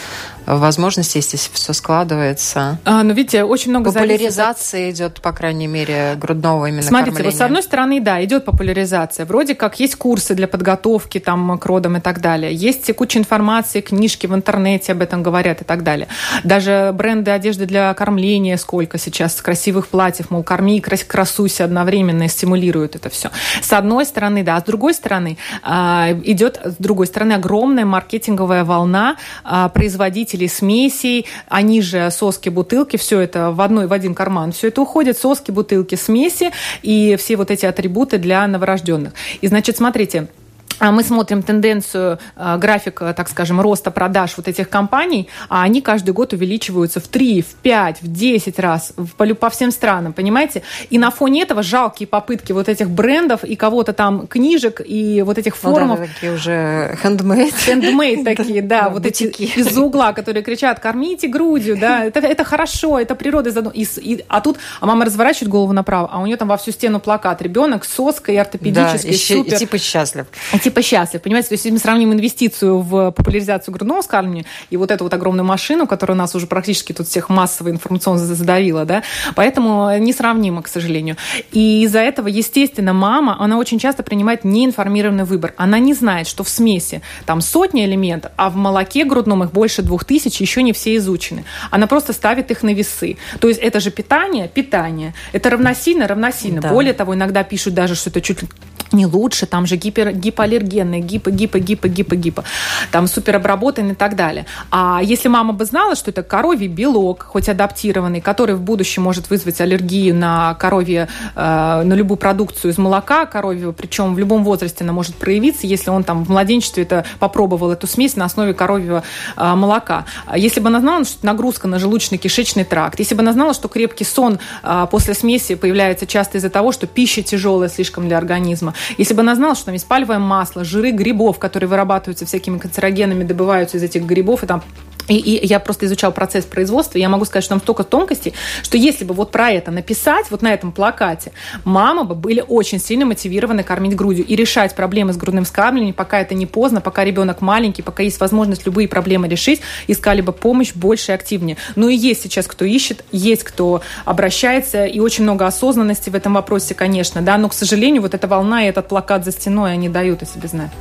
возможность, если все складывается. А, ну, видите, очень много Популяризация зависит... идет, по крайней мере, грудного именно Смотрите, кормления. вот с одной стороны, да, идет популяризация. Вроде как есть курсы для подготовки там, к родам и так далее. Есть куча информации, книжки в интернете об этом говорят и так далее. Даже бренды одежды для кормления сколько сейчас красивых платьев, мол, корми и красуйся одновременно и стимулируют это все. С одной стороны, да, а с другой стороны а, идет, с другой стороны, огромная маркетинговая волна а, производителей смесей, они же соски, бутылки, все это в одной, в один карман, все это уходит, соски, бутылки, смеси и все вот эти атрибуты для новорожденных. И, значит, смотрите, мы смотрим тенденцию, э, график, так скажем, роста продаж вот этих компаний, а они каждый год увеличиваются в 3, в 5, в 10 раз по, по всем странам, понимаете? И на фоне этого жалкие попытки вот этих брендов и кого-то там книжек и вот этих форумов. Ну, да, такие уже handmade. Handmade такие, да, вот эти из угла, которые кричат, кормите грудью, да, это, это хорошо, это природа. И, и, а тут, а мама разворачивает голову направо, а у нее там во всю стену плакат. Ребенок с соской ортопедической, да, супер. И типа счастлив типа счастлив, понимаете? То есть, если мы сравним инвестицию в популяризацию грудного скармливания и вот эту вот огромную машину, которая нас уже практически тут всех массово информационно задавила, да, поэтому несравнимо, к сожалению. И из-за этого, естественно, мама, она очень часто принимает неинформированный выбор. Она не знает, что в смеси там сотни элементов, а в молоке грудном их больше двух тысяч, еще не все изучены. Она просто ставит их на весы. То есть это же питание, питание. Это равносильно, равносильно. Да. Более того, иногда пишут даже, что это чуть не лучше, там же гипер, гипоаллергенные, гипо, гипо, гипо, гипо, гипо, там суперобработанный и так далее. А если мама бы знала, что это коровий белок, хоть адаптированный, который в будущем может вызвать аллергию на коровье, э, на любую продукцию из молока коровьего, причем в любом возрасте она может проявиться, если он там в младенчестве это попробовал эту смесь на основе коровьего э, молока. Если бы она знала, что нагрузка на желудочно-кишечный тракт, если бы она знала, что крепкий сон э, после смеси появляется часто из-за того, что пища тяжелая слишком для организма, если бы она знала, что там есть пальмовое масло, жиры грибов, которые вырабатываются всякими канцерогенами, добываются из этих грибов, и там и, и я просто изучал процесс производства, и я могу сказать, что там столько тонкостей, что если бы вот про это написать, вот на этом плакате, мама бы были очень сильно мотивированы кормить грудью и решать проблемы с грудным скармливанием, пока это не поздно, пока ребенок маленький, пока есть возможность любые проблемы решить, искали бы помощь больше и активнее. Ну и есть сейчас кто ищет, есть кто обращается, и очень много осознанности в этом вопросе, конечно, да, но, к сожалению, вот эта волна и этот плакат за стеной, они дают о себе знать.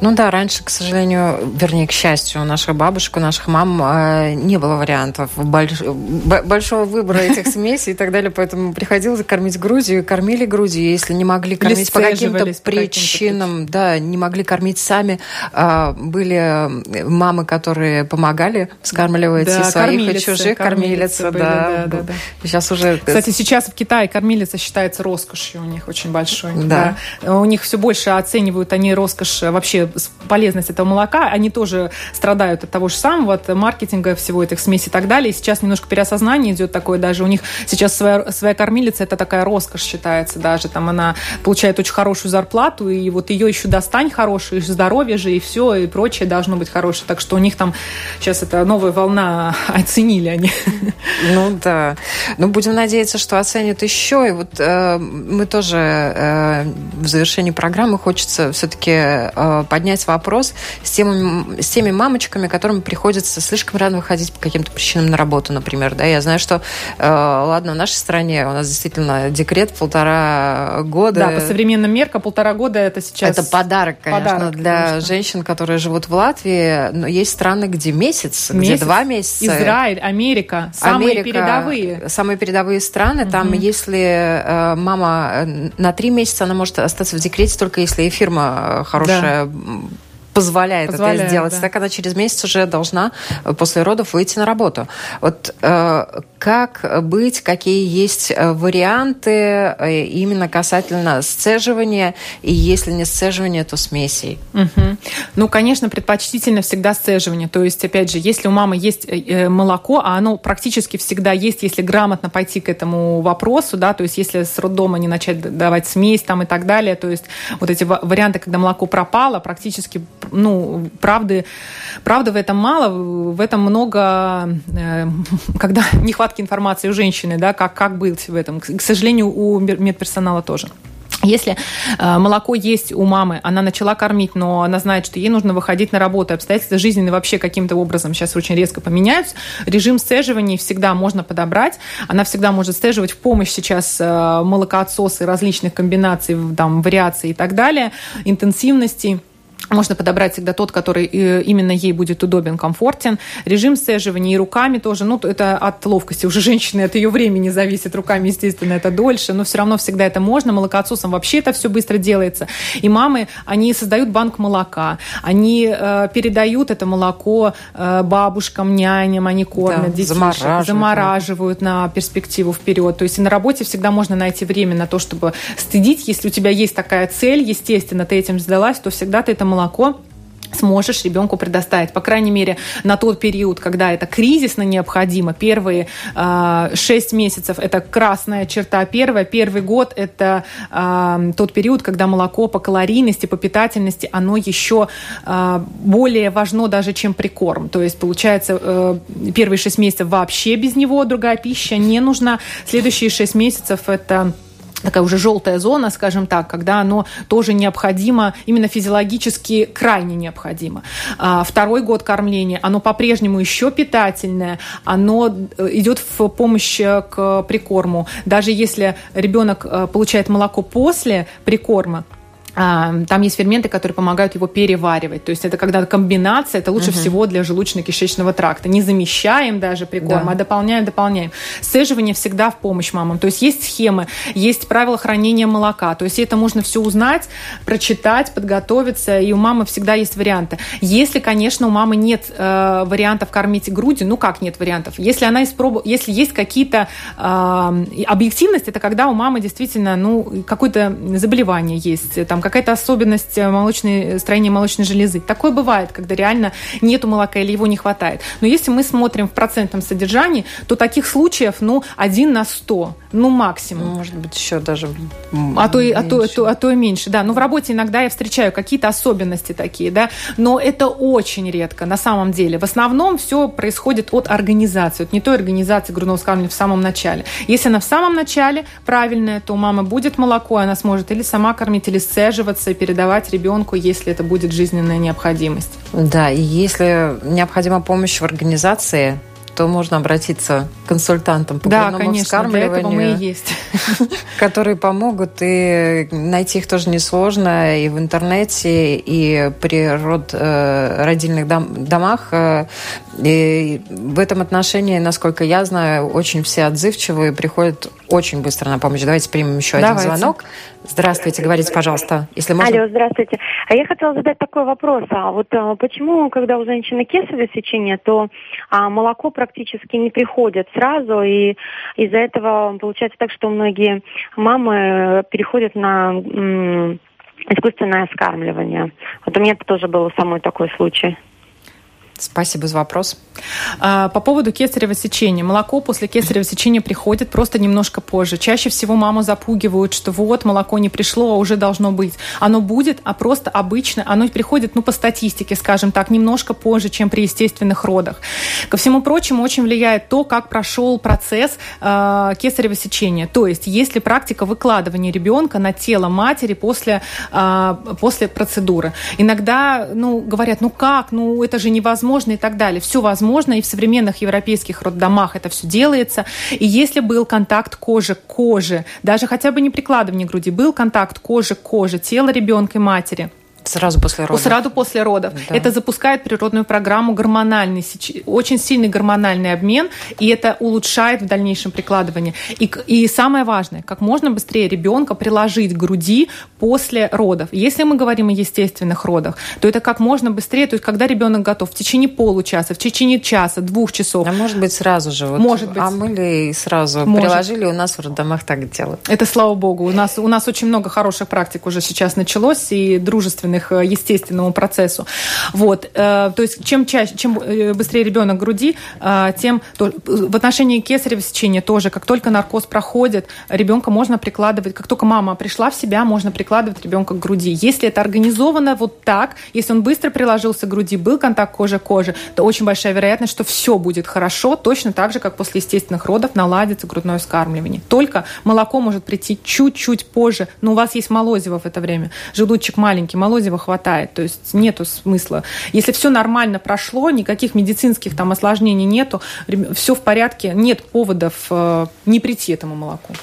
Ну да, раньше, к сожалению, вернее, к счастью, у наших бабушек, у наших мам э, не было вариантов больш... большого выбора этих смесей и так далее, поэтому приходилось кормить грудью, кормили грудью, если не могли кормить по каким-то причинам, да, не могли кормить сами, э, были мамы, которые помогали скармливать да, и своих, и чужих, кормилицы, были, да, да, да, да. Сейчас уже... Кстати, сейчас в Китае кормилица считается роскошью у них очень большой. Да. да. У них все больше оценивают они роскошь, вообще полезность этого молока, они тоже страдают от того же самого, от маркетинга, всего этих смесей и так далее. И сейчас немножко переосознание идет такое даже. У них сейчас своя, своя кормилица, это такая роскошь считается даже. Там она получает очень хорошую зарплату, и вот ее еще достань хорошую, и здоровье же, и все, и прочее должно быть хорошее. Так что у них там сейчас это новая волна, оценили они. Ну да. Ну будем надеяться, что оценят еще. И вот э, мы тоже э, в завершении программы хочется все-таки э, поднять вопрос с теми, с теми мамочками, которым приходится слишком рано выходить по каким-то причинам на работу, например. Да? Я знаю, что, э, ладно, в нашей стране у нас действительно декрет полтора года. Да, по современным меркам полтора года это сейчас... Это подарок, конечно, подарок, для конечно. женщин, которые живут в Латвии. Но есть страны, где месяц, месяц. где два месяца. Израиль, Америка, самые Америка, передовые. Самые передовые страны. Угу. Там, если э, мама э, на три месяца, она может остаться в декрете только если и фирма э, хорошая да позволяет, позволяет это сделать. Да. Так она через месяц уже должна э, после родов выйти на работу. Вот э, как быть, какие есть э, варианты э, именно касательно сцеживания, и если не сцеживания, то смесей? Угу. Ну, конечно, предпочтительно всегда сцеживание. То есть, опять же, если у мамы есть молоко, а оно практически всегда есть, если грамотно пойти к этому вопросу, да, то есть если с роддома не начать давать смесь там и так далее, то есть вот эти варианты, когда молоко пропало, практически ну, правды, правды в этом мало, в этом много, э, когда нехватки информации у женщины, да, как, как быть в этом. К сожалению, у медперсонала тоже. Если э, молоко есть у мамы, она начала кормить, но она знает, что ей нужно выходить на работу, обстоятельства жизненные вообще каким-то образом сейчас очень резко поменяются, режим сцеживания всегда можно подобрать. Она всегда может сцеживать в помощь сейчас э, молокоотсосы различных комбинаций, там, вариаций и так далее, интенсивности можно подобрать всегда тот, который э, именно ей будет удобен, комфортен. Режим сцеживания и руками тоже, ну, это от ловкости уже женщины, от ее времени зависит. Руками, естественно, это дольше, но все равно всегда это можно. Молокоотсосом вообще это все быстро делается. И мамы, они создают банк молока, они э, передают это молоко э, бабушкам, няням, они кормят да, детей, замораживают, замораживают на перспективу вперед. То есть и на работе всегда можно найти время на то, чтобы стыдить. Если у тебя есть такая цель, естественно, ты этим сдалась, то всегда ты это молоко молоко сможешь ребенку предоставить. По крайней мере, на тот период, когда это кризисно необходимо. Первые э, 6 месяцев – это красная черта первая. Первый год – это э, тот период, когда молоко по калорийности, по питательности, оно еще э, более важно даже, чем прикорм. То есть, получается, э, первые 6 месяцев вообще без него другая пища не нужна. Следующие 6 месяцев – это такая уже желтая зона, скажем так, когда оно тоже необходимо, именно физиологически крайне необходимо. А, второй год кормления, оно по-прежнему еще питательное, оно э, идет в помощь э, к прикорму. Даже если ребенок э, получает молоко после прикорма, там есть ферменты, которые помогают его переваривать. То есть это когда комбинация, это лучше угу. всего для желудочно-кишечного тракта. Не замещаем даже прикорм, да. а дополняем, дополняем. Сцеживание всегда в помощь мамам. То есть есть схемы, есть правила хранения молока. То есть это можно все узнать, прочитать, подготовиться, и у мамы всегда есть варианты. Если, конечно, у мамы нет э, вариантов кормить грудью, ну как нет вариантов? Если она испробовала, если есть какие-то э, объективность, это когда у мамы действительно, ну, какое-то заболевание есть, там какая-то особенность э, молочной, э, строения молочной железы. Такое бывает, когда реально нету молока или его не хватает. Но если мы смотрим в процентном содержании, то таких случаев, ну, один на сто, ну, максимум. Может быть, еще даже а то, и, а, то, а, то, а то и меньше, да. Ну, в работе иногда я встречаю какие-то особенности такие, да, но это очень редко на самом деле. В основном все происходит от организации, от не той организации грудного вскармливания в самом начале. Если она в самом начале правильная, то у мамы будет молоко, она сможет или сама кормить, или сцеживать, отслеживаться и передавать ребенку, если это будет жизненная необходимость. Да, и если необходима помощь в организации, то можно обратиться к консультантам по да, конечно, вскармливанию. Для этого мы и есть. Которые помогут, и найти их тоже несложно, и в интернете, и при род, э, родильных дом, домах. Э, и в этом отношении, насколько я знаю, очень все отзывчивые, приходят очень быстро на помощь. Давайте примем еще Давайте. один звонок. Здравствуйте, говорите, пожалуйста, если можно. Алло, здравствуйте. А я хотела задать такой вопрос. А вот а, почему, когда у женщины кесарево сечение, то а, молоко практически не приходит сразу, и из-за этого получается так, что многие мамы переходят на м, искусственное скармливание. Вот у меня тоже был самый такой случай. Спасибо за вопрос. А, по поводу кесарево сечения. Молоко после кесарево сечения приходит просто немножко позже. Чаще всего маму запугивают, что вот, молоко не пришло, а уже должно быть. Оно будет, а просто обычно оно приходит, ну, по статистике, скажем так, немножко позже, чем при естественных родах. Ко всему прочему, очень влияет то, как прошел процесс э, кесарево сечения. То есть, есть ли практика выкладывания ребенка на тело матери после, э, после процедуры. Иногда, ну, говорят, ну как, ну, это же невозможно возможно и так далее. Все возможно, и в современных европейских роддомах это все делается. И если был контакт кожи к коже, даже хотя бы не прикладывание груди, был контакт кожи к коже, тела ребенка и матери – Сразу после родов. Сразу после родов. Да. Это запускает природную программу гормональный, очень сильный гормональный обмен, и это улучшает в дальнейшем прикладывание. И, и самое важное, как можно быстрее ребенка приложить к груди после родов. Если мы говорим о естественных родах, то это как можно быстрее, то есть когда ребенок готов, в течение получаса, в течение часа, двух часов. А может быть сразу же. Вот может быть. А мы ли сразу может. приложили, у нас в роддомах так делают. Это слава богу. У нас, у нас очень много хороших практик уже сейчас началось, и дружественных свойственных э, естественному процессу. Вот. Э, то есть чем чаще, чем э, быстрее ребенок груди, тем в отношении кесарево сечения тоже, как только наркоз проходит, ребенка можно прикладывать, как только мама пришла в себя, можно прикладывать ребенка к груди. Если это организовано вот так, если он быстро приложился к груди, был контакт кожи к коже, то очень большая вероятность, что все будет хорошо, точно так же, как после естественных родов наладится грудное вскармливание. Только молоко может прийти чуть-чуть позже, но у вас есть молозиво в это время, желудочек маленький, молозиво молокозива хватает. То есть нету смысла. Если все нормально прошло, никаких медицинских там осложнений нету, все в порядке, нет поводов э, не прийти этому молоку.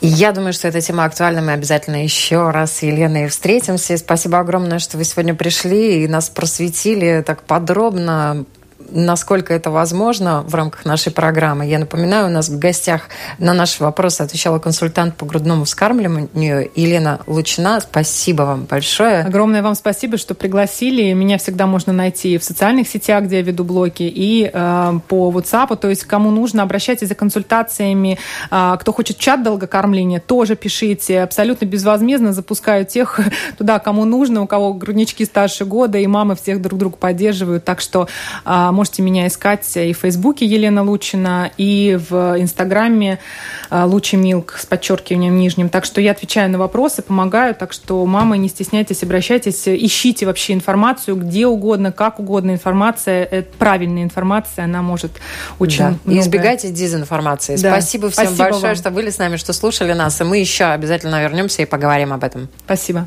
Я думаю, что эта тема актуальна. Мы обязательно еще раз с Еленой встретимся. Спасибо огромное, что вы сегодня пришли и нас просветили так подробно насколько это возможно в рамках нашей программы. Я напоминаю, у нас в гостях на наши вопросы отвечала консультант по грудному вскармливанию Елена Лучина. Спасибо вам большое. Огромное вам спасибо, что пригласили. Меня всегда можно найти в социальных сетях, где я веду блоки, и э, по WhatsApp. То есть, кому нужно, обращайтесь за консультациями. Э, кто хочет чат долгокормления, тоже пишите. Абсолютно безвозмездно запускаю тех туда, кому нужно, у кого груднички старше года, и мамы всех друг друга поддерживают. Так что э, можете меня искать и в Фейсбуке Елена Лучина, и в Инстаграме э, Лучи Милк с подчеркиванием нижним. Так что я отвечаю на вопросы, помогаю. Так что, мамы, не стесняйтесь, обращайтесь, ищите вообще информацию где угодно, как угодно. Информация, это правильная информация, она может очень да. многое... избегайте дезинформации. Да. Спасибо всем Спасибо большое, вам. что были с нами, что слушали нас. И мы еще обязательно вернемся и поговорим об этом. Спасибо.